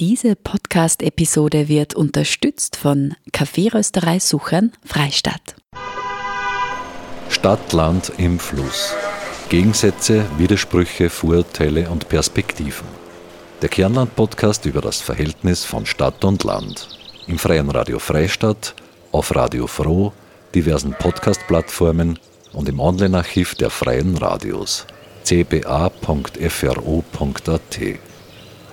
Diese Podcast-Episode wird unterstützt von Kaffeerösterei Suchern Freistadt. Stadt, Land im Fluss. Gegensätze, Widersprüche, Vorurteile und Perspektiven. Der Kernland-Podcast über das Verhältnis von Stadt und Land. Im freien Radio Freistadt, auf Radio Froh, diversen Podcast-Plattformen und im Online-Archiv der freien Radios cba.fro.at.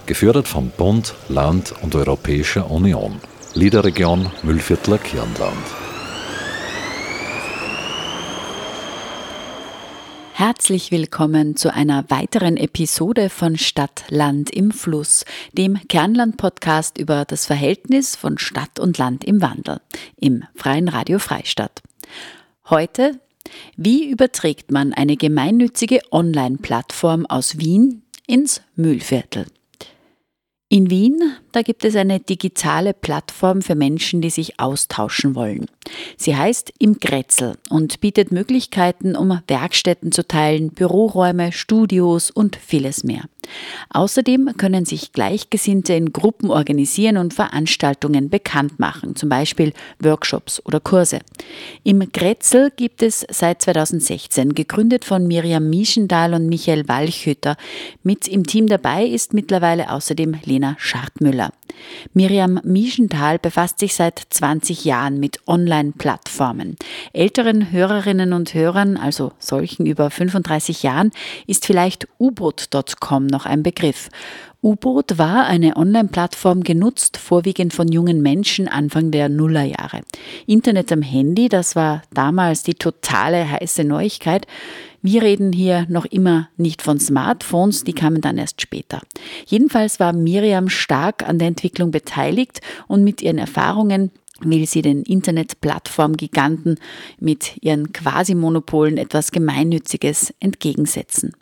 Gefördert vom Bund, Land und Europäischer Union. Liederregion Müllviertler Kirnland. Herzlich willkommen zu einer weiteren Episode von Stadt, Land im Fluss, dem Kernland-Podcast über das Verhältnis von Stadt und Land im Wandel im Freien Radio Freistadt. Heute, wie überträgt man eine gemeinnützige Online-Plattform aus Wien ins Mühlviertel? In Wien, da gibt es eine digitale Plattform für Menschen, die sich austauschen wollen. Sie heißt Im Grätzl und bietet Möglichkeiten, um Werkstätten zu teilen, Büroräume, Studios und vieles mehr. Außerdem können sich Gleichgesinnte in Gruppen organisieren und Veranstaltungen bekannt machen, zum Beispiel Workshops oder Kurse. Im Grätzl gibt es seit 2016, gegründet von Miriam Mieschendahl und Michael Walchhütter. Mit im Team dabei ist mittlerweile außerdem Lena Schartmüller. Miriam Mieschenthal befasst sich seit 20 Jahren mit Online-Plattformen. Älteren Hörerinnen und Hörern, also solchen über 35 Jahren, ist vielleicht U-Boot.com noch ein Begriff. U-Boot war eine Online-Plattform genutzt, vorwiegend von jungen Menschen Anfang der Nullerjahre. Internet am Handy, das war damals die totale heiße Neuigkeit. Wir reden hier noch immer nicht von Smartphones, die kamen dann erst später. Jedenfalls war Miriam stark an der Entwicklung beteiligt und mit ihren Erfahrungen will sie den Internetplattform-Giganten mit ihren Quasi-Monopolen etwas Gemeinnütziges entgegensetzen.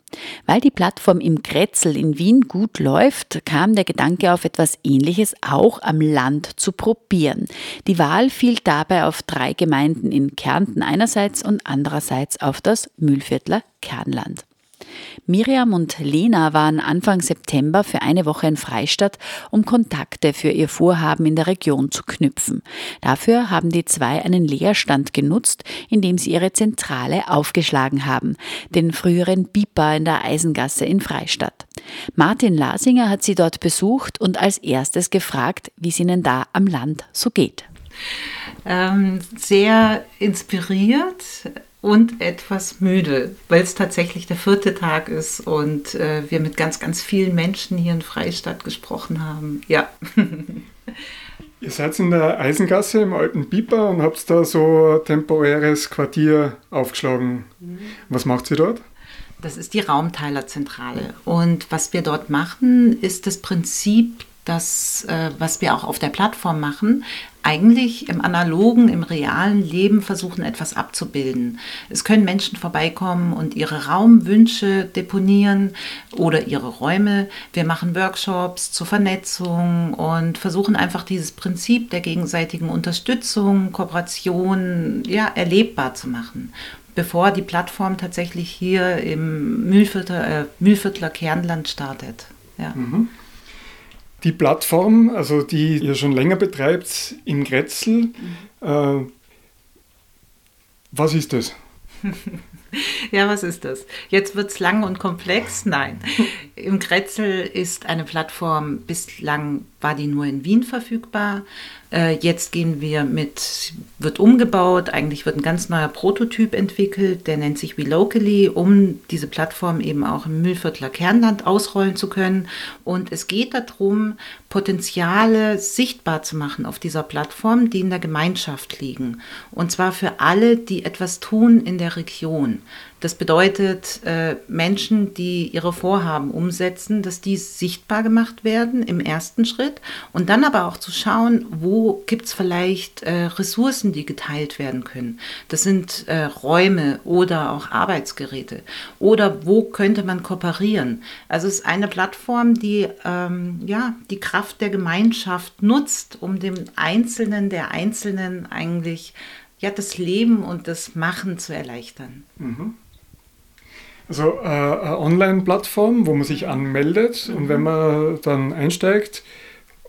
Weil die Plattform im Kretzel in Wien gut läuft, kam der Gedanke auf etwas Ähnliches auch am Land zu probieren. Die Wahl fiel dabei auf drei Gemeinden in Kärnten einerseits und andererseits auf das Mühlviertler Kernland. Miriam und Lena waren Anfang September für eine Woche in Freistadt, um Kontakte für ihr Vorhaben in der Region zu knüpfen. Dafür haben die zwei einen Leerstand genutzt, in dem sie ihre Zentrale aufgeschlagen haben, den früheren Bipa in der Eisengasse in Freistadt. Martin Lasinger hat sie dort besucht und als erstes gefragt, wie es ihnen da am Land so geht. Ähm, sehr inspiriert, und etwas müde, weil es tatsächlich der vierte Tag ist und äh, wir mit ganz, ganz vielen Menschen hier in Freistadt gesprochen haben. Ja. Ihr seid in der Eisengasse im alten Biber und habt da so ein temporäres Quartier aufgeschlagen. Mhm. Was macht sie dort? Das ist die Raumteilerzentrale. Und was wir dort machen, ist das Prinzip das, äh, was wir auch auf der Plattform machen, eigentlich im analogen, im realen Leben versuchen, etwas abzubilden. Es können Menschen vorbeikommen und ihre Raumwünsche deponieren oder ihre Räume. Wir machen Workshops zur Vernetzung und versuchen einfach dieses Prinzip der gegenseitigen Unterstützung, Kooperation ja, erlebbar zu machen bevor die Plattform tatsächlich hier im Mühlviertler, äh, Mühlviertler Kernland startet. Ja. Mhm. Die Plattform, also die ihr schon länger betreibt in Grätzl, mhm. äh, was ist das? ja, was ist das? Jetzt wird es lang und komplex. Nein. Im Grätzl ist eine Plattform, bislang war die nur in Wien verfügbar. Äh, jetzt gehen wir mit, wird umgebaut, eigentlich wird ein ganz neuer Prototyp entwickelt, der nennt sich WeLocally, um diese Plattform eben auch im Mühlviertler Kernland ausrollen zu können. Und es geht darum, Potenziale sichtbar zu machen auf dieser Plattform, die in der Gemeinschaft liegen. Und zwar für alle, die etwas tun in der Region. Das bedeutet, äh, Menschen, die ihre Vorhaben umsetzen, dass die sichtbar gemacht werden im ersten Schritt und dann aber auch zu schauen, wo gibt es vielleicht äh, Ressourcen, die geteilt werden können. Das sind äh, Räume oder auch Arbeitsgeräte. Oder wo könnte man kooperieren? Also es ist eine Plattform, die ähm, ja, die Kraft der Gemeinschaft nutzt, um dem Einzelnen, der Einzelnen eigentlich ja, das Leben und das Machen zu erleichtern. Mhm. Also äh, eine Online-Plattform, wo man sich anmeldet mhm. und wenn man dann einsteigt,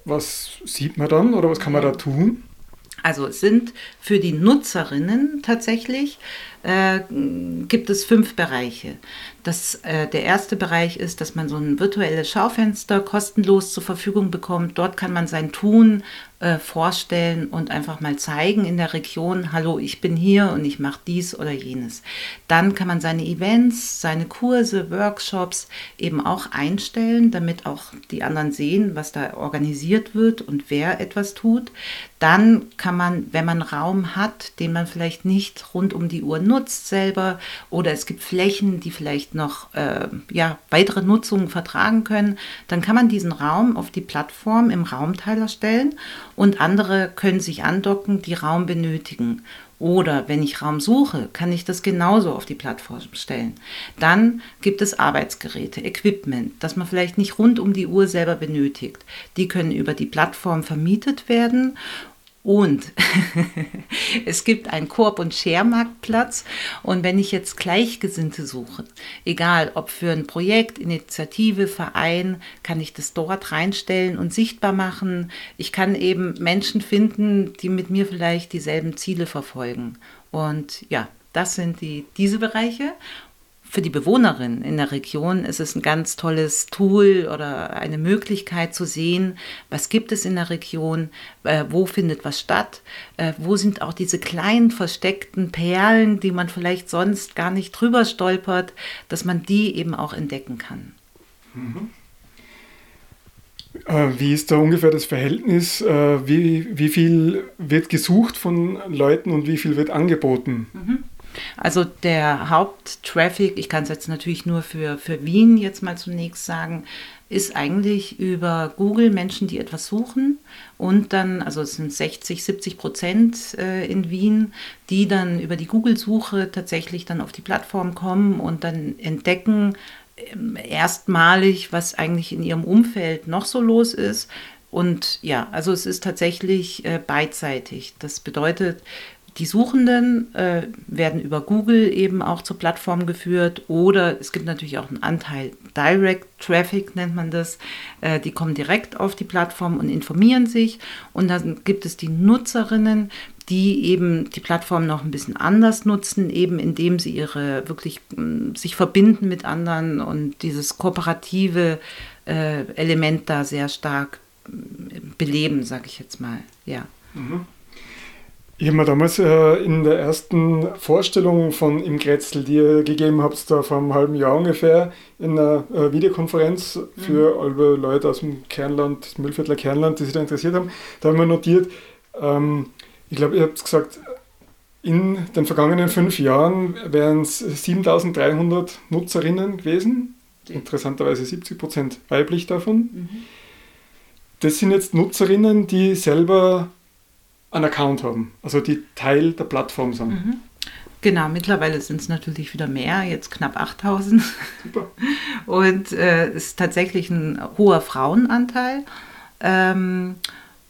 was sieht man dann oder was kann man da tun? Also es sind für die Nutzerinnen tatsächlich, äh, gibt es fünf Bereiche. Das, äh, der erste Bereich ist, dass man so ein virtuelles Schaufenster kostenlos zur Verfügung bekommt. Dort kann man sein Tun äh, vorstellen und einfach mal zeigen in der Region, hallo, ich bin hier und ich mache dies oder jenes. Dann kann man seine Events, seine Kurse, Workshops eben auch einstellen, damit auch die anderen sehen, was da organisiert wird und wer etwas tut. Dann kann man, wenn man Raum hat, den man vielleicht nicht rund um die Uhr nutzt selber oder es gibt Flächen, die vielleicht noch äh, ja, weitere Nutzungen vertragen können, dann kann man diesen Raum auf die Plattform im Raumteiler stellen und andere können sich andocken, die Raum benötigen. Oder wenn ich Raum suche, kann ich das genauso auf die Plattform stellen. Dann gibt es Arbeitsgeräte, Equipment, das man vielleicht nicht rund um die Uhr selber benötigt. Die können über die Plattform vermietet werden und es gibt einen Korb- und Schermarktplatz. Und wenn ich jetzt Gleichgesinnte suche, egal ob für ein Projekt, Initiative, Verein, kann ich das dort reinstellen und sichtbar machen. Ich kann eben Menschen finden, die mit mir vielleicht dieselben Ziele verfolgen. Und ja, das sind die, diese Bereiche für die Bewohnerin in der Region ist es ein ganz tolles Tool oder eine Möglichkeit zu sehen, was gibt es in der Region, äh, wo findet was statt, äh, wo sind auch diese kleinen versteckten Perlen, die man vielleicht sonst gar nicht drüber stolpert, dass man die eben auch entdecken kann. Mhm. Äh, wie ist da ungefähr das Verhältnis? Wie, wie viel wird gesucht von Leuten und wie viel wird angeboten? Mhm. Also der Haupttraffic, ich kann es jetzt natürlich nur für, für Wien jetzt mal zunächst sagen, ist eigentlich über Google Menschen, die etwas suchen und dann, also es sind 60, 70 Prozent äh, in Wien, die dann über die Google-Suche tatsächlich dann auf die Plattform kommen und dann entdecken ähm, erstmalig, was eigentlich in ihrem Umfeld noch so los ist. Und ja, also es ist tatsächlich äh, beidseitig. Das bedeutet, die Suchenden äh, werden über Google eben auch zur Plattform geführt oder es gibt natürlich auch einen Anteil Direct Traffic, nennt man das. Äh, die kommen direkt auf die Plattform und informieren sich und dann gibt es die Nutzerinnen, die eben die Plattform noch ein bisschen anders nutzen, eben indem sie ihre wirklich sich verbinden mit anderen und dieses kooperative äh, Element da sehr stark beleben, sage ich jetzt mal. Ja. Mhm. Ich habe mir damals äh, in der ersten Vorstellung von Im Grätzl, die ihr gegeben habt, da vor einem halben Jahr ungefähr, in einer äh, Videokonferenz für mhm. alle Leute aus dem Kernland, das Müllviertler Kernland, die sich da interessiert haben, da haben wir notiert, ähm, ich glaube, ihr habt gesagt, in den vergangenen fünf Jahren wären es 7300 Nutzerinnen gewesen, interessanterweise 70 Prozent weiblich davon. Mhm. Das sind jetzt Nutzerinnen, die selber einen Account haben, also die Teil der Plattform sind. Mhm. Genau, mittlerweile sind es natürlich wieder mehr, jetzt knapp 8000. Super. Und äh, ist tatsächlich ein hoher Frauenanteil. Ähm,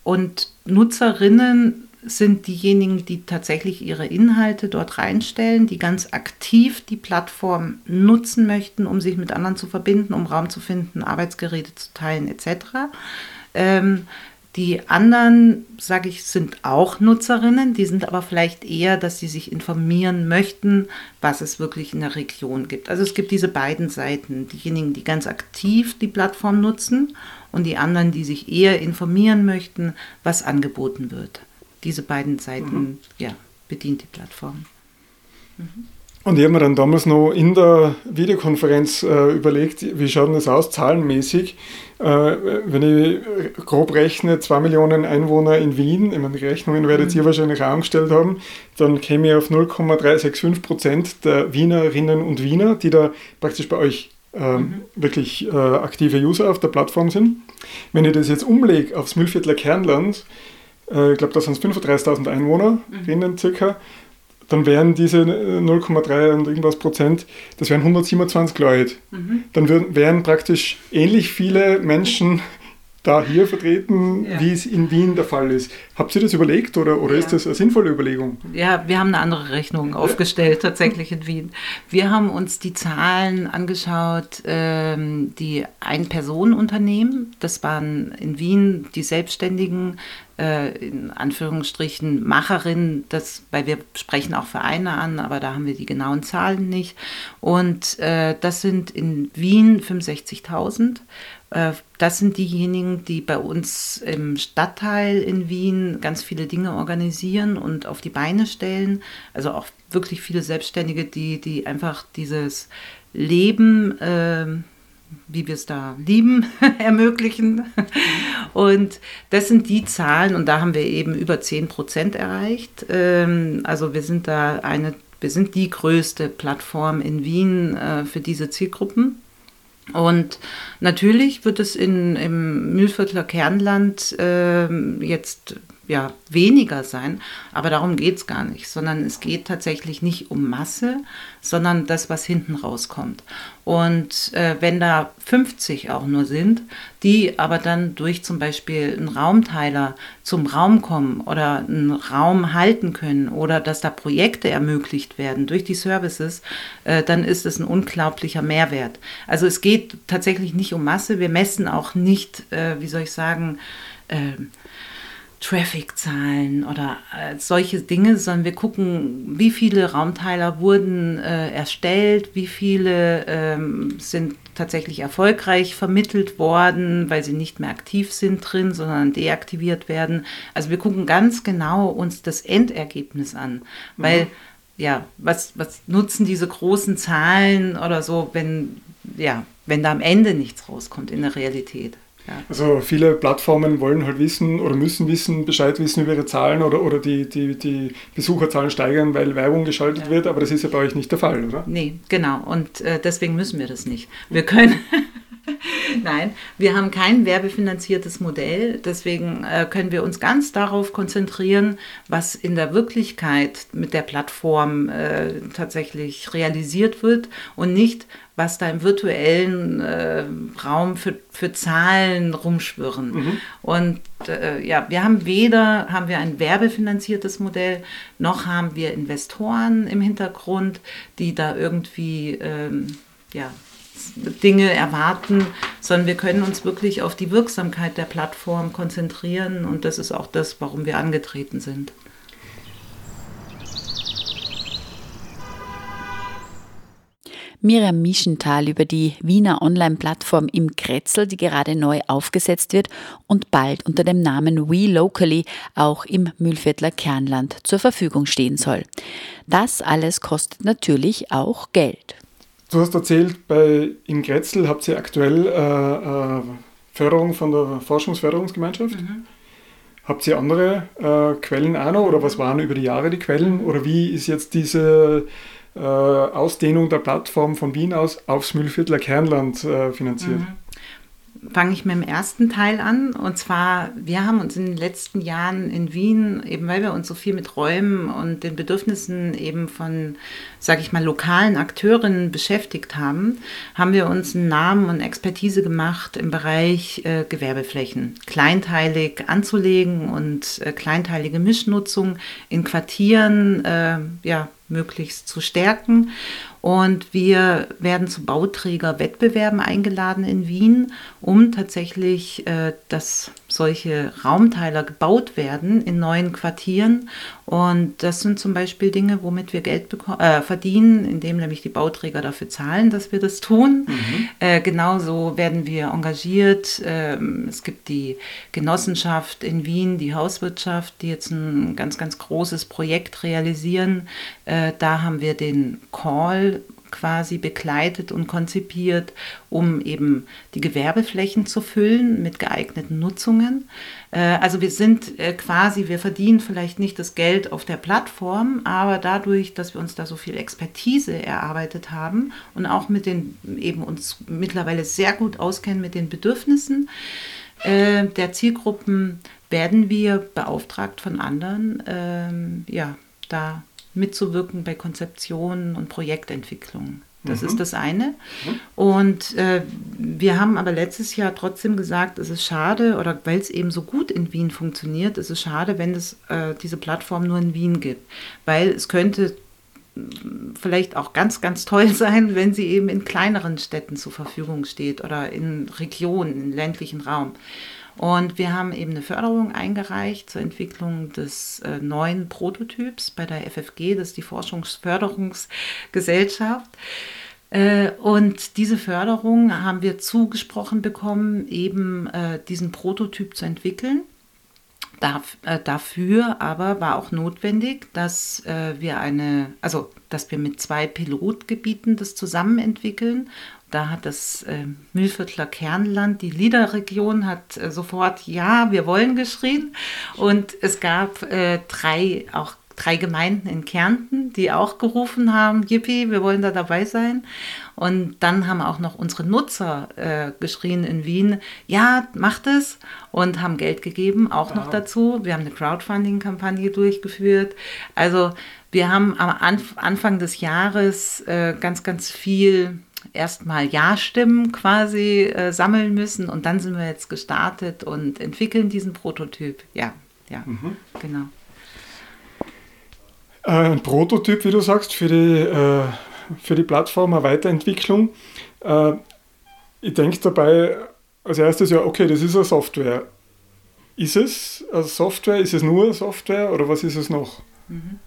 und Nutzerinnen sind diejenigen, die tatsächlich ihre Inhalte dort reinstellen, die ganz aktiv die Plattform nutzen möchten, um sich mit anderen zu verbinden, um Raum zu finden, Arbeitsgeräte zu teilen etc. Ähm, die anderen, sage ich, sind auch Nutzerinnen, die sind aber vielleicht eher, dass sie sich informieren möchten, was es wirklich in der Region gibt. Also es gibt diese beiden Seiten, diejenigen, die ganz aktiv die Plattform nutzen und die anderen, die sich eher informieren möchten, was angeboten wird. Diese beiden Seiten, mhm. ja, bedient die Plattform. Mhm. Und ich habe mir dann damals noch in der Videokonferenz äh, überlegt, wie schaut denn das aus, zahlenmäßig. Äh, wenn ich grob rechne, zwei Millionen Einwohner in Wien, ich meine, die Rechnungen werdet mhm. ihr wahrscheinlich auch angestellt haben, dann käme ich auf 0,365 Prozent der Wienerinnen und Wiener, die da praktisch bei euch äh, mhm. wirklich äh, aktive User auf der Plattform sind. Wenn ich das jetzt umlege aufs Müllviertler Kernland, äh, ich glaube, da sind es 35.000 Einwohnerinnen mhm. circa, dann wären diese 0,3 äh, und irgendwas Prozent, das wären 127 Leute. Mhm. Dann würden, wären praktisch ähnlich viele Menschen da hier vertreten, ja. wie es in Wien der Fall ist. Habt ihr das überlegt oder, oder ja. ist das eine sinnvolle Überlegung? Ja, wir haben eine andere Rechnung ja. aufgestellt, tatsächlich in Wien. Wir haben uns die Zahlen angeschaut, ähm, die Ein-Personen-Unternehmen, das waren in Wien die Selbstständigen, äh, in Anführungsstrichen Macherinnen, das, weil wir sprechen auch Vereine an, aber da haben wir die genauen Zahlen nicht. Und äh, das sind in Wien 65.000 äh, das sind diejenigen, die bei uns im Stadtteil in Wien ganz viele Dinge organisieren und auf die Beine stellen. Also auch wirklich viele Selbstständige, die, die einfach dieses Leben, äh, wie wir es da lieben, ermöglichen. Und das sind die Zahlen und da haben wir eben über 10 Prozent erreicht. Ähm, also wir sind da eine, wir sind die größte Plattform in Wien äh, für diese Zielgruppen. Und natürlich wird es in, im Mühlviertler Kernland äh, jetzt ja, weniger sein, aber darum geht es gar nicht, sondern es geht tatsächlich nicht um Masse, sondern das, was hinten rauskommt. Und äh, wenn da 50 auch nur sind, die aber dann durch zum Beispiel einen Raumteiler zum Raum kommen oder einen Raum halten können oder dass da Projekte ermöglicht werden durch die Services, äh, dann ist es ein unglaublicher Mehrwert. Also es geht tatsächlich nicht um Masse, wir messen auch nicht, äh, wie soll ich sagen, äh, Traffic-Zahlen oder äh, solche Dinge, sondern wir gucken, wie viele Raumteiler wurden äh, erstellt, wie viele ähm, sind tatsächlich erfolgreich vermittelt worden, weil sie nicht mehr aktiv sind drin, sondern deaktiviert werden. Also wir gucken ganz genau uns das Endergebnis an, weil mhm. ja, was, was nutzen diese großen Zahlen oder so, wenn ja, wenn da am Ende nichts rauskommt in der Realität. Ja. Also viele Plattformen wollen halt wissen oder müssen wissen, Bescheid wissen über ihre Zahlen oder, oder die, die, die Besucherzahlen steigern, weil Werbung geschaltet ja. wird, aber das ist ja bei euch nicht der Fall, oder? Nee, genau. Und äh, deswegen müssen wir das nicht. Wir können. Nein, wir haben kein werbefinanziertes Modell, deswegen äh, können wir uns ganz darauf konzentrieren, was in der Wirklichkeit mit der Plattform äh, tatsächlich realisiert wird und nicht, was da im virtuellen äh, Raum für, für Zahlen rumschwirren. Mhm. Und äh, ja, wir haben weder haben wir ein werbefinanziertes Modell, noch haben wir Investoren im Hintergrund, die da irgendwie ähm, ja, Dinge erwarten, sondern wir können uns wirklich auf die Wirksamkeit der Plattform konzentrieren und das ist auch das, warum wir angetreten sind. Miriam Mischenthal über die Wiener Online-Plattform im Kretzel, die gerade neu aufgesetzt wird und bald unter dem Namen We Locally auch im Mühlviertler Kernland zur Verfügung stehen soll. Das alles kostet natürlich auch Geld. Du hast erzählt, bei im Kretzel habt ihr aktuell äh, äh, Förderung von der Forschungsförderungsgemeinschaft. Mhm. Habt ihr andere äh, Quellen auch noch oder was waren über die Jahre die Quellen oder wie ist jetzt diese äh, Ausdehnung der Plattform von Wien aus aufs Mühlviertler Kernland äh, finanziert? Mhm fange ich mit dem ersten Teil an. Und zwar, wir haben uns in den letzten Jahren in Wien, eben weil wir uns so viel mit Räumen und den Bedürfnissen eben von, sage ich mal, lokalen Akteurinnen beschäftigt haben, haben wir uns einen Namen und Expertise gemacht im Bereich äh, Gewerbeflächen. Kleinteilig anzulegen und äh, kleinteilige Mischnutzung in Quartieren, äh, ja, möglichst zu stärken. Und wir werden zu Bauträgerwettbewerben eingeladen in Wien, um tatsächlich, äh, dass solche Raumteiler gebaut werden in neuen Quartieren. Und das sind zum Beispiel Dinge, womit wir Geld äh, verdienen, indem nämlich die Bauträger dafür zahlen, dass wir das tun. Mhm. Äh, genauso werden wir engagiert. Ähm, es gibt die Genossenschaft in Wien, die Hauswirtschaft, die jetzt ein ganz, ganz großes Projekt realisieren. Äh, da haben wir den Call quasi begleitet und konzipiert, um eben die Gewerbeflächen zu füllen mit geeigneten Nutzungen. Äh, also wir sind äh, quasi, wir verdienen vielleicht nicht das Geld auf der Plattform, aber dadurch, dass wir uns da so viel Expertise erarbeitet haben und auch mit den eben uns mittlerweile sehr gut auskennen mit den Bedürfnissen äh, der Zielgruppen, werden wir beauftragt von anderen, ähm, ja, da mitzuwirken bei Konzeptionen und Projektentwicklungen. Das mhm. ist das eine. Mhm. Und äh, wir haben aber letztes Jahr trotzdem gesagt, es ist schade, oder weil es eben so gut in Wien funktioniert, es ist schade, wenn es äh, diese Plattform nur in Wien gibt. Weil es könnte vielleicht auch ganz, ganz toll sein, wenn sie eben in kleineren Städten zur Verfügung steht oder in Regionen, im ländlichen Raum. Und wir haben eben eine Förderung eingereicht zur Entwicklung des äh, neuen Prototyps bei der FFG, das ist die Forschungsförderungsgesellschaft. Äh, und diese Förderung haben wir zugesprochen bekommen, eben äh, diesen Prototyp zu entwickeln. Äh, dafür aber war auch notwendig, dass äh, wir eine, also dass wir mit zwei Pilotgebieten das zusammen entwickeln. Da hat das äh, Mühlviertler Kernland, die Liederregion, hat äh, sofort Ja, wir wollen geschrien. Und es gab äh, drei auch drei Gemeinden in Kärnten, die auch gerufen haben, Yippie, wir wollen da dabei sein. Und dann haben auch noch unsere Nutzer äh, geschrien in Wien, ja, macht es und haben Geld gegeben, auch wow. noch dazu. Wir haben eine Crowdfunding-Kampagne durchgeführt. Also wir haben am Anf Anfang des Jahres äh, ganz, ganz viel erstmal Ja-Stimmen quasi äh, sammeln müssen und dann sind wir jetzt gestartet und entwickeln diesen Prototyp. Ja, ja, mhm. genau. Äh, ein Prototyp, wie du sagst, für die, äh, für die Plattform, eine Weiterentwicklung. Äh, ich denke dabei als erstes ja, okay, das ist eine Software. Ist es eine Software? Ist es nur eine Software oder was ist es noch? Mhm.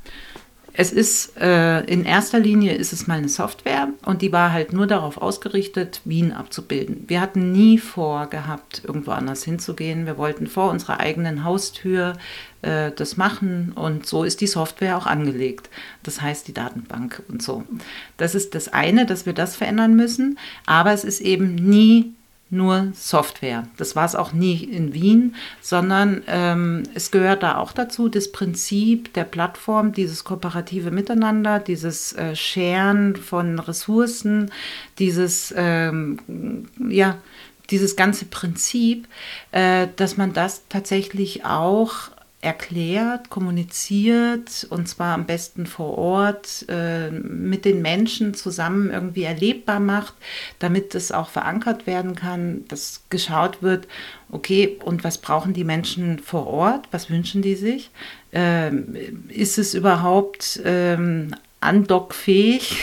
Es ist äh, in erster Linie ist es mal eine Software und die war halt nur darauf ausgerichtet, Wien abzubilden. Wir hatten nie vor gehabt, irgendwo anders hinzugehen. Wir wollten vor unserer eigenen Haustür äh, das machen und so ist die Software auch angelegt. Das heißt die Datenbank und so. Das ist das eine, dass wir das verändern müssen, aber es ist eben nie nur Software. Das war es auch nie in Wien, sondern ähm, es gehört da auch dazu, das Prinzip der Plattform, dieses kooperative Miteinander, dieses äh, Scheren von Ressourcen, dieses, ähm, ja, dieses ganze Prinzip, äh, dass man das tatsächlich auch erklärt, kommuniziert und zwar am besten vor Ort äh, mit den Menschen zusammen irgendwie erlebbar macht, damit es auch verankert werden kann, dass geschaut wird, okay, und was brauchen die Menschen vor Ort, was wünschen die sich, ähm, ist es überhaupt ähm, andockfähig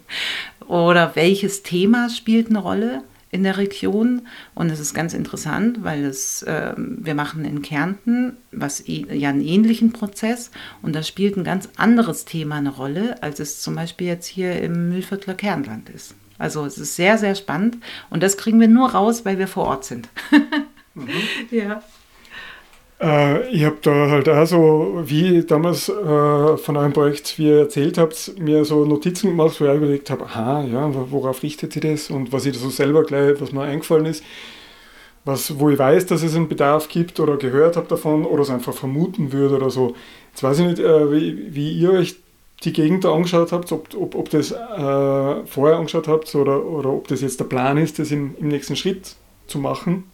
oder welches Thema spielt eine Rolle? In der Region. Und es ist ganz interessant, weil es, äh, wir machen in Kärnten was ja einen ähnlichen Prozess und da spielt ein ganz anderes Thema eine Rolle, als es zum Beispiel jetzt hier im Mühlviertler Kernland ist. Also es ist sehr, sehr spannend und das kriegen wir nur raus, weil wir vor Ort sind. mhm. Ja. Äh, ich habe da halt auch so, wie damals äh, von eurem Projekt, wie ihr erzählt habt, mir so Notizen gemacht, wo ich überlegt habe, aha, ja, worauf richtet sich das und was ich da so selber gleich, was mir eingefallen ist, was, wo ich weiß, dass es einen Bedarf gibt oder gehört habe davon oder es einfach vermuten würde oder so. Jetzt weiß ich nicht, äh, wie, wie ihr euch die Gegend da angeschaut habt, ob, ob, ob das äh, vorher angeschaut habt oder, oder ob das jetzt der Plan ist, das im, im nächsten Schritt zu machen.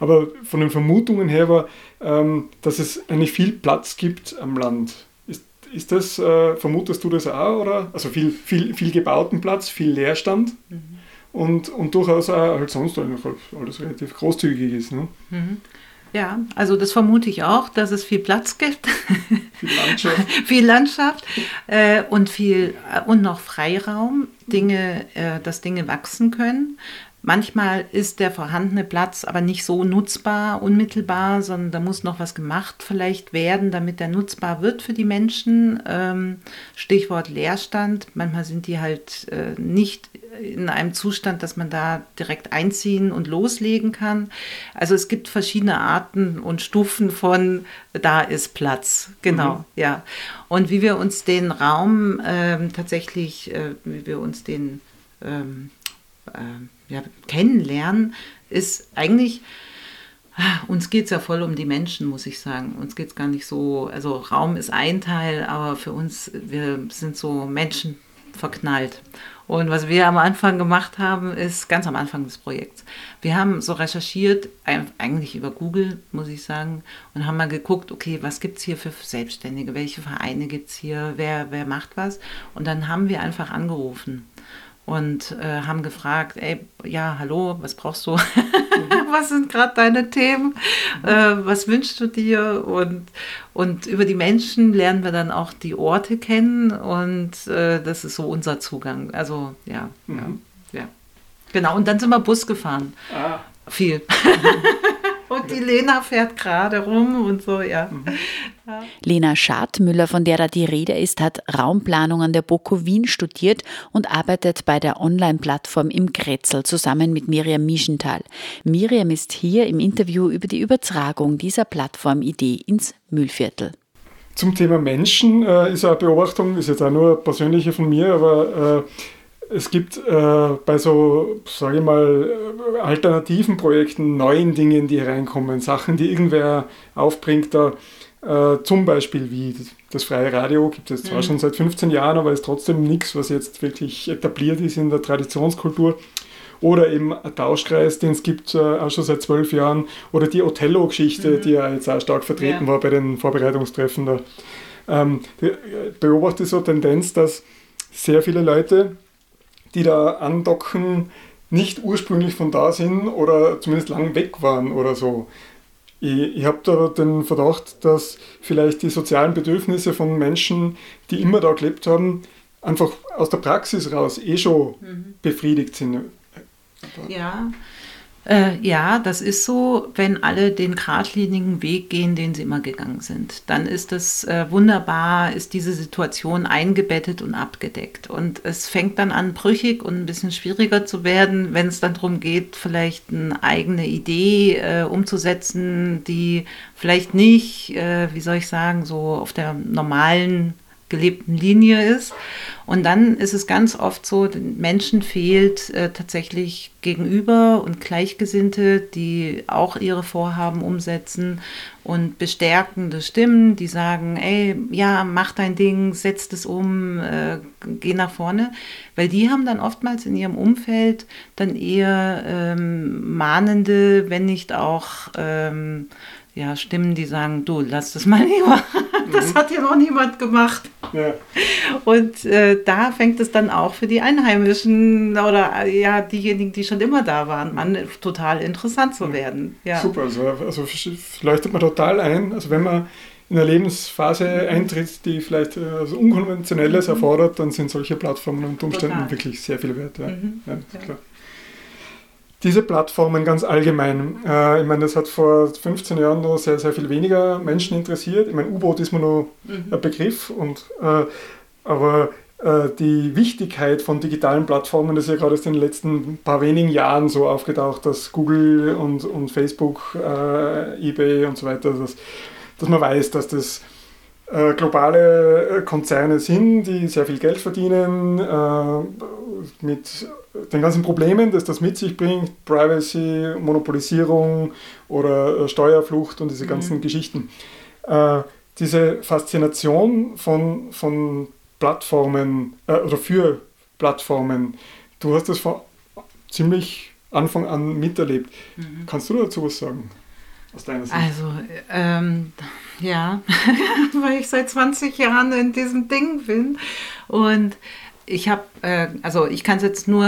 Aber von den Vermutungen her war, ähm, dass es eigentlich viel Platz gibt am Land. Ist, ist das, äh, vermutest du das auch? Oder? Also viel, viel, viel gebauten Platz, viel Leerstand mhm. und, und durchaus auch halt sonst alles relativ großzügig ist. Ne? Mhm. Ja, also das vermute ich auch, dass es viel Platz gibt. Viel Landschaft. viel Landschaft äh, und viel äh, und noch Freiraum, Dinge, äh, dass Dinge wachsen können. Manchmal ist der vorhandene Platz aber nicht so nutzbar unmittelbar, sondern da muss noch was gemacht vielleicht werden, damit der nutzbar wird für die Menschen. Ähm, Stichwort Leerstand. Manchmal sind die halt äh, nicht in einem Zustand, dass man da direkt einziehen und loslegen kann. Also es gibt verschiedene Arten und Stufen von da ist Platz. Genau, mhm. ja. Und wie wir uns den Raum ähm, tatsächlich, äh, wie wir uns den ähm, äh, ja, kennenlernen, ist eigentlich, uns geht es ja voll um die Menschen, muss ich sagen. Uns geht es gar nicht so, also Raum ist ein Teil, aber für uns, wir sind so Menschen verknallt. Und was wir am Anfang gemacht haben, ist ganz am Anfang des Projekts. Wir haben so recherchiert, eigentlich über Google, muss ich sagen, und haben mal geguckt, okay, was gibt es hier für Selbstständige, welche Vereine gibt es hier, wer, wer macht was. Und dann haben wir einfach angerufen und äh, haben gefragt, ey, ja, hallo, was brauchst du? was sind gerade deine Themen? Mhm. Äh, was wünschst du dir? Und, und über die Menschen lernen wir dann auch die Orte kennen und äh, das ist so unser Zugang. Also ja, mhm. ja, ja. Genau, und dann sind wir Bus gefahren. Ah. Viel. Die Lena fährt gerade rum und so, ja. Mhm. ja. Lena Schadmüller, von der da die Rede ist, hat Raumplanung an der BOKU Wien studiert und arbeitet bei der Online-Plattform im Grätzl zusammen mit Miriam Mischenthal. Miriam ist hier im Interview über die Übertragung dieser Plattformidee ins Mühlviertel. Zum Thema Menschen äh, ist eine Beobachtung, ist jetzt auch nur persönliche von mir, aber äh, es gibt äh, bei so, sage ich mal, alternativen Projekten, neuen Dingen, die reinkommen, Sachen, die irgendwer aufbringt, da, äh, zum Beispiel wie das freie Radio, gibt es zwar mhm. schon seit 15 Jahren, aber ist trotzdem nichts, was jetzt wirklich etabliert ist in der Traditionskultur. Oder eben ein Tauschkreis, den es gibt äh, auch schon seit zwölf Jahren. Oder die Othello-Geschichte, mhm. die ja jetzt auch stark vertreten ja. war bei den Vorbereitungstreffen. Da. Ähm, beobachte so Tendenz, dass sehr viele Leute die da andocken, nicht ursprünglich von da sind oder zumindest lang weg waren oder so. Ich, ich habe da den Verdacht, dass vielleicht die sozialen Bedürfnisse von Menschen, die immer da gelebt haben, einfach aus der Praxis raus eh schon mhm. befriedigt sind. Ja, äh, ja, das ist so, wenn alle den geradlinigen Weg gehen, den sie immer gegangen sind. Dann ist das äh, wunderbar, ist diese Situation eingebettet und abgedeckt. Und es fängt dann an, brüchig und ein bisschen schwieriger zu werden, wenn es dann darum geht, vielleicht eine eigene Idee äh, umzusetzen, die vielleicht nicht, äh, wie soll ich sagen, so auf der normalen gelebten Linie ist. Und dann ist es ganz oft so, den Menschen fehlt äh, tatsächlich Gegenüber und Gleichgesinnte, die auch ihre Vorhaben umsetzen und bestärkende Stimmen, die sagen, ey, ja, mach dein Ding, setz es um, äh, geh nach vorne. Weil die haben dann oftmals in ihrem Umfeld dann eher ähm, mahnende, wenn nicht auch ähm, ja, Stimmen, die sagen, du, lass das mal lieber. Das mhm. hat ja noch niemand gemacht. Ja. Und äh, da fängt es dann auch für die Einheimischen oder äh, ja, diejenigen, die schon immer da waren, an, total interessant zu werden. Ja. Super, also, also leuchtet man total ein. Also wenn man in eine Lebensphase mhm. eintritt, die vielleicht äh, also Unkonventionelles mhm. erfordert, dann sind solche Plattformen unter Umständen total. wirklich sehr viel wert. Ja. Mhm. Ja, klar diese Plattformen ganz allgemein. Äh, ich meine, das hat vor 15 Jahren noch sehr, sehr viel weniger Menschen interessiert. Ich meine, U-Boot ist mir nur mhm. ein Begriff, und, äh, aber äh, die Wichtigkeit von digitalen Plattformen das ist ja gerade in den letzten paar wenigen Jahren so aufgetaucht, dass Google und, und Facebook, äh, eBay und so weiter, dass, dass man weiß, dass das äh, globale Konzerne sind, die sehr viel Geld verdienen, äh, mit den ganzen Problemen, dass das mit sich bringt, Privacy, Monopolisierung oder äh, Steuerflucht und diese ganzen mhm. Geschichten. Äh, diese Faszination von, von Plattformen äh, oder für Plattformen, du hast das von ziemlich Anfang an miterlebt. Mhm. Kannst du dazu was sagen? Aus deiner Sicht? Also, ähm, ja, weil ich seit 20 Jahren in diesem Ding bin und ich habe, äh, also ich kann es jetzt nur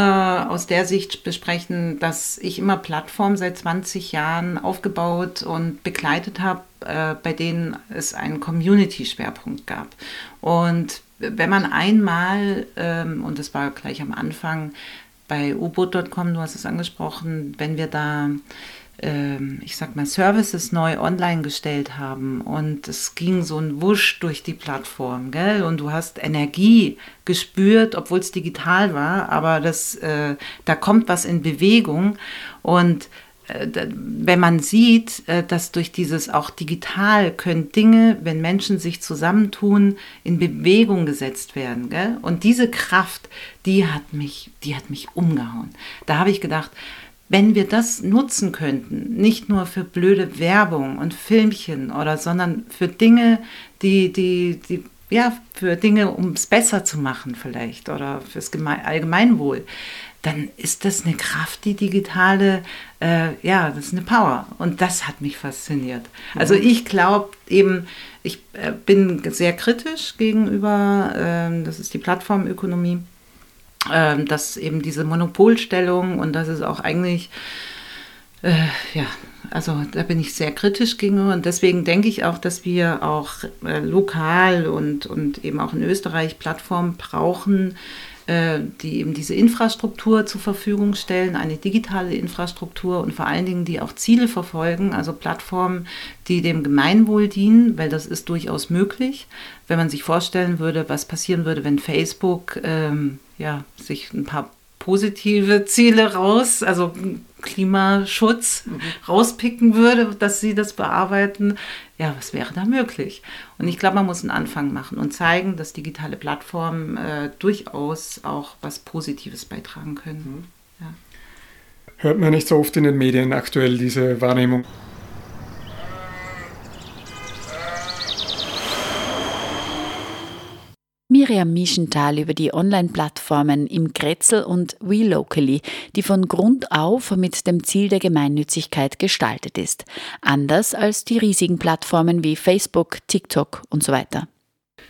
aus der Sicht besprechen, dass ich immer Plattformen seit 20 Jahren aufgebaut und begleitet habe, äh, bei denen es einen Community-Schwerpunkt gab. Und wenn man einmal, ähm, und das war gleich am Anfang bei uboot.com, du hast es angesprochen, wenn wir da ich sag mal, Services neu online gestellt haben und es ging so ein Wusch durch die Plattform, gell? Und du hast Energie gespürt, obwohl es digital war, aber das, äh, da kommt was in Bewegung und äh, wenn man sieht, äh, dass durch dieses auch digital können Dinge, wenn Menschen sich zusammentun, in Bewegung gesetzt werden. Gell? Und diese Kraft, die hat mich, die hat mich umgehauen. Da habe ich gedacht, wenn wir das nutzen könnten, nicht nur für blöde Werbung und Filmchen oder, sondern für Dinge, die, die, die, ja, für Dinge, um es besser zu machen vielleicht oder fürs Allgemeinwohl, dann ist das eine Kraft, die digitale, äh, ja, das ist eine Power. Und das hat mich fasziniert. Also ich glaube eben, ich äh, bin sehr kritisch gegenüber, äh, das ist die Plattformökonomie ähm, dass eben diese Monopolstellung und das ist auch eigentlich, äh, ja, also da bin ich sehr kritisch gegenüber und deswegen denke ich auch, dass wir auch äh, lokal und, und eben auch in Österreich Plattformen brauchen, äh, die eben diese Infrastruktur zur Verfügung stellen, eine digitale Infrastruktur und vor allen Dingen die auch Ziele verfolgen, also Plattformen, die dem Gemeinwohl dienen, weil das ist durchaus möglich. Wenn man sich vorstellen würde, was passieren würde, wenn Facebook ähm, ja, sich ein paar positive Ziele raus, also Klimaschutz mhm. rauspicken würde, dass sie das bearbeiten, ja, was wäre da möglich? Und ich glaube, man muss einen Anfang machen und zeigen, dass digitale Plattformen äh, durchaus auch was Positives beitragen können. Mhm. Ja. Hört man nicht so oft in den Medien aktuell diese Wahrnehmung? Miriam Mischenthal über die Online-Plattformen im Grätzl und WeLocally, die von Grund auf mit dem Ziel der Gemeinnützigkeit gestaltet ist. Anders als die riesigen Plattformen wie Facebook, TikTok und so weiter.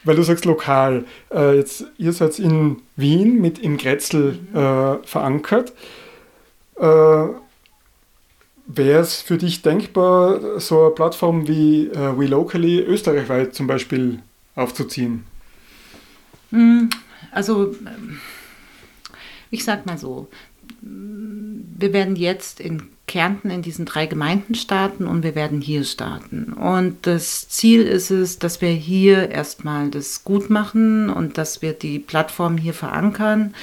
Weil du sagst lokal, äh, jetzt, ihr seid in Wien mit im Grätzl äh, verankert. Äh, Wäre es für dich denkbar, so eine Plattform wie äh, WeLocally österreichweit zum Beispiel aufzuziehen? Hm, also, ich sag mal so, wir werden jetzt in Kärnten in diesen drei Gemeinden starten und wir werden hier starten. Und das Ziel ist es, dass wir hier erstmal das gut machen und dass wir die Plattform hier verankern.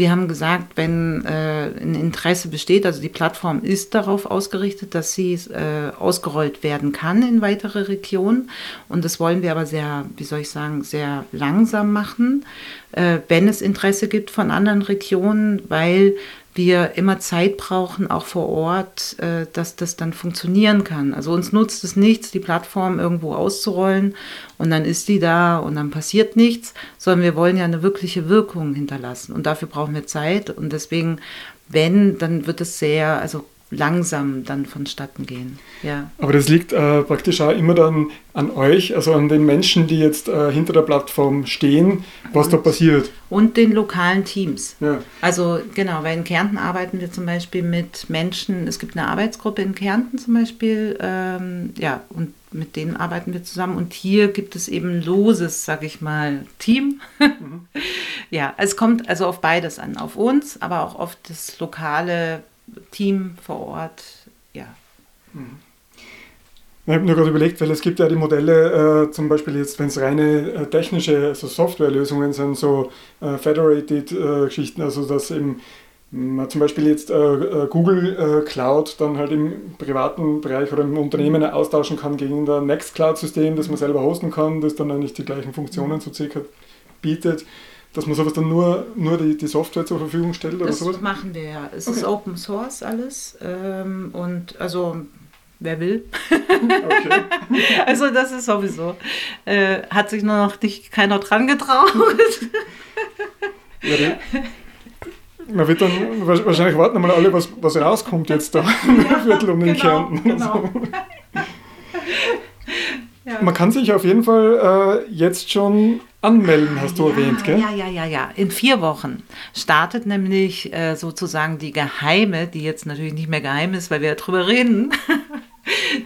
Wir haben gesagt, wenn äh, ein Interesse besteht, also die Plattform ist darauf ausgerichtet, dass sie äh, ausgerollt werden kann in weitere Regionen. Und das wollen wir aber sehr, wie soll ich sagen, sehr langsam machen, äh, wenn es Interesse gibt von anderen Regionen, weil wir immer Zeit brauchen, auch vor Ort, äh, dass das dann funktionieren kann. Also uns nutzt es nichts, die Plattform irgendwo auszurollen und dann ist die da und dann passiert nichts, sondern wir wollen ja eine wirkliche Wirkung hinterlassen und dafür brauchen wir Zeit und deswegen, wenn, dann wird es sehr, also langsam dann vonstatten gehen. Ja. Aber das liegt äh, praktisch auch immer dann an euch, also an den Menschen, die jetzt äh, hinter der Plattform stehen, was und, da passiert. Und den lokalen Teams. Ja. Also genau, weil in Kärnten arbeiten wir zum Beispiel mit Menschen, es gibt eine Arbeitsgruppe in Kärnten zum Beispiel, ähm, ja, und mit denen arbeiten wir zusammen. Und hier gibt es eben loses, sag ich mal, Team. Mhm. ja, es kommt also auf beides an, auf uns, aber auch auf das lokale Team vor Ort, ja. Mhm. Ich habe nur gerade überlegt, weil es gibt ja die Modelle, äh, zum Beispiel jetzt, wenn es reine äh, technische, also Softwarelösungen sind, so äh, Federated-Geschichten, äh, also dass eben man zum Beispiel jetzt äh, äh, Google Cloud dann halt im privaten Bereich oder im Unternehmen austauschen kann gegen ein Nextcloud-System, das man selber hosten kann, das dann eigentlich die gleichen Funktionen so circa bietet dass man sowas dann nur, nur die, die Software zur Verfügung stellt oder das sowas? Das machen wir ja. Es okay. ist Open Source alles ähm, und also wer will. Okay. also das ist sowieso. Äh, hat sich nur noch nicht keiner dran getraut. ja, man wird dann wahrscheinlich warten mal alle, was, was rauskommt jetzt da im ja, Viertel um den genau, Kärnten. Genau. Ja. Man kann sich auf jeden Fall äh, jetzt schon anmelden, hast du ja, erwähnt, gell? Ja, ja, ja, ja. In vier Wochen startet nämlich äh, sozusagen die geheime, die jetzt natürlich nicht mehr geheim ist, weil wir ja drüber reden,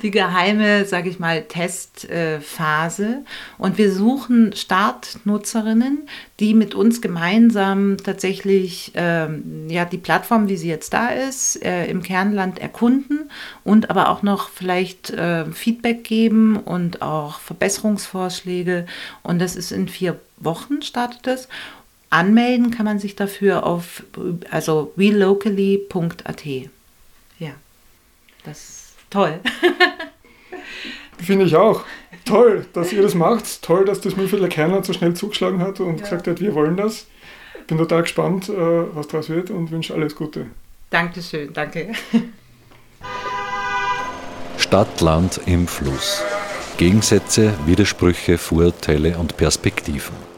die geheime, sage ich mal, Testphase. Und wir suchen Startnutzerinnen, die mit uns gemeinsam tatsächlich ähm, ja, die Plattform, wie sie jetzt da ist, äh, im Kernland erkunden und aber auch noch vielleicht äh, Feedback geben und auch Verbesserungsvorschläge. Und das ist in vier Wochen startet es. Anmelden kann man sich dafür auf also relocally.at. Ja, das toll. Finde ich auch. Toll, dass ihr das macht. Toll, dass das Mühlviertler Kernland so schnell zugeschlagen hat und ja. gesagt hat, wir wollen das. Bin total gespannt, äh, was daraus wird und wünsche alles Gute. Dankeschön, danke. Stadt, Land im Fluss. Gegensätze, Widersprüche, Vorurteile und Perspektiven.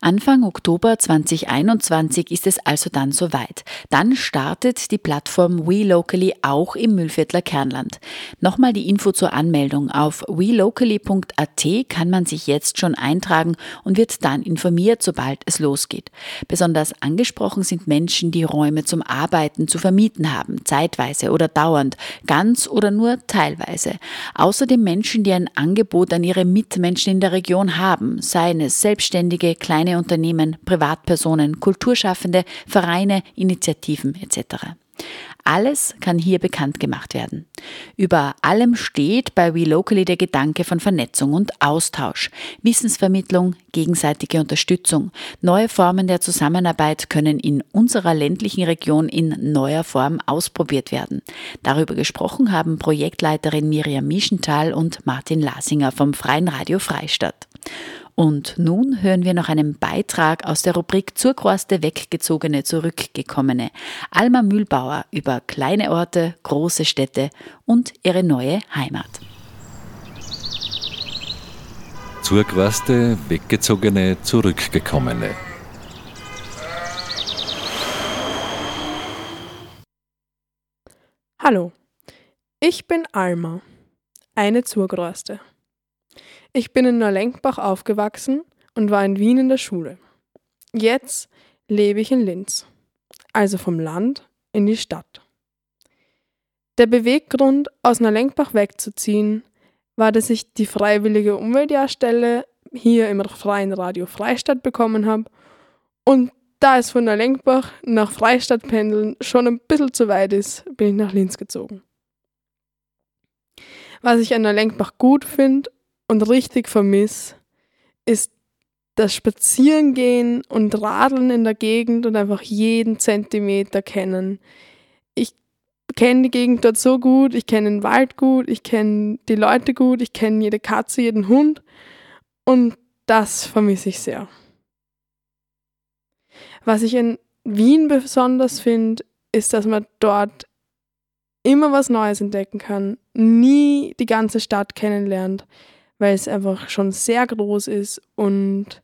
Anfang Oktober 2021 ist es also dann soweit. Dann startet die Plattform WeLocally auch im Müllviertler Kernland. Nochmal die Info zur Anmeldung. Auf welocally.at kann man sich jetzt schon eintragen und wird dann informiert, sobald es losgeht. Besonders angesprochen sind Menschen, die Räume zum Arbeiten zu vermieten haben, zeitweise oder dauernd, ganz oder nur teilweise. Außerdem Menschen, die ein Angebot an ihre Mitmenschen in der Region haben, seien es Selbstständige, kleine Unternehmen, Privatpersonen, Kulturschaffende, Vereine, Initiativen etc. Alles kann hier bekannt gemacht werden. Über allem steht bei WeLocally der Gedanke von Vernetzung und Austausch, Wissensvermittlung, gegenseitige Unterstützung. Neue Formen der Zusammenarbeit können in unserer ländlichen Region in neuer Form ausprobiert werden. Darüber gesprochen haben Projektleiterin Miriam Mischenthal und Martin Lasinger vom Freien Radio Freistadt. Und nun hören wir noch einen Beitrag aus der Rubrik Zurkroste Weggezogene, Zurückgekommene. Alma Mühlbauer über kleine Orte, große Städte und ihre neue Heimat. Zurquaste, Weggezogene, Zurückgekommene. Hallo, ich bin Alma, eine Zurgroste. Ich bin in Neulenkbach aufgewachsen und war in Wien in der Schule. Jetzt lebe ich in Linz, also vom Land in die Stadt. Der Beweggrund, aus Neulenkbach wegzuziehen, war, dass ich die freiwillige Umweltjahrstelle hier im Freien Radio Freistadt bekommen habe und da es von Neulenkbach nach Freistadt pendeln schon ein bisschen zu weit ist, bin ich nach Linz gezogen. Was ich an Neulenkbach gut finde und richtig vermisse, ist das Spazierengehen und Radeln in der Gegend und einfach jeden Zentimeter kennen. Ich kenne die Gegend dort so gut, ich kenne den Wald gut, ich kenne die Leute gut, ich kenne jede Katze, jeden Hund und das vermisse ich sehr. Was ich in Wien besonders finde, ist, dass man dort immer was Neues entdecken kann, nie die ganze Stadt kennenlernt weil es einfach schon sehr groß ist und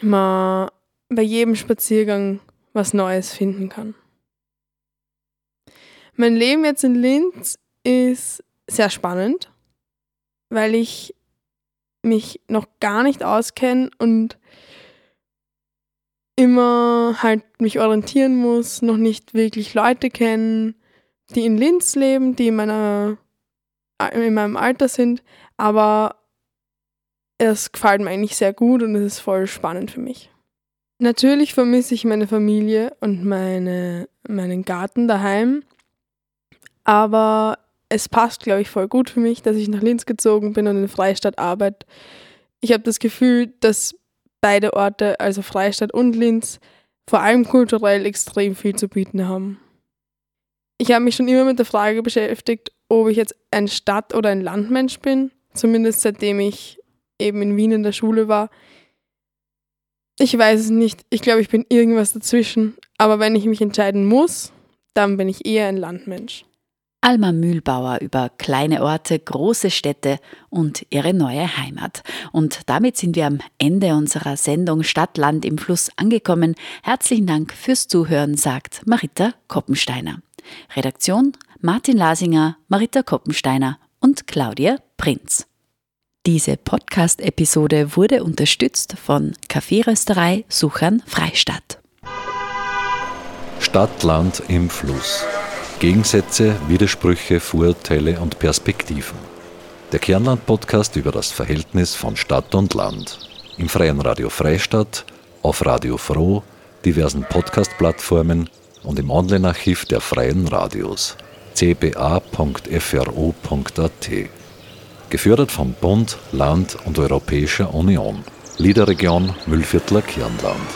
man bei jedem Spaziergang was Neues finden kann. Mein Leben jetzt in Linz ist sehr spannend, weil ich mich noch gar nicht auskenne und immer halt mich orientieren muss, noch nicht wirklich Leute kennen, die in Linz leben, die in meiner in meinem Alter sind, aber es gefällt mir eigentlich sehr gut und es ist voll spannend für mich. Natürlich vermisse ich meine Familie und meine, meinen Garten daheim, aber es passt, glaube ich, voll gut für mich, dass ich nach Linz gezogen bin und in Freistadt arbeite. Ich habe das Gefühl, dass beide Orte, also Freistadt und Linz, vor allem kulturell extrem viel zu bieten haben. Ich habe mich schon immer mit der Frage beschäftigt, ob ich jetzt ein Stadt- oder ein Landmensch bin, zumindest seitdem ich eben in Wien in der Schule war. Ich weiß es nicht. Ich glaube, ich bin irgendwas dazwischen. Aber wenn ich mich entscheiden muss, dann bin ich eher ein Landmensch. Alma Mühlbauer über kleine Orte, große Städte und ihre neue Heimat. Und damit sind wir am Ende unserer Sendung Stadt, Land im Fluss angekommen. Herzlichen Dank fürs Zuhören, sagt Marita Koppensteiner. Redaktion Martin Lasinger, Marita Koppensteiner und Claudia Prinz. Diese Podcast-Episode wurde unterstützt von Kaffeerösterei Suchern Freistadt. Stadt, Land im Fluss. Gegensätze, Widersprüche, Vorurteile und Perspektiven. Der Kernland-Podcast über das Verhältnis von Stadt und Land. Im Freien Radio Freistadt, auf Radio Froh, diversen Podcast-Plattformen und im Online-Archiv der Freien Radios cba.fro.at. Gefördert vom Bund, Land und Europäischer Union. Liederregion Müllviertler Kirnland.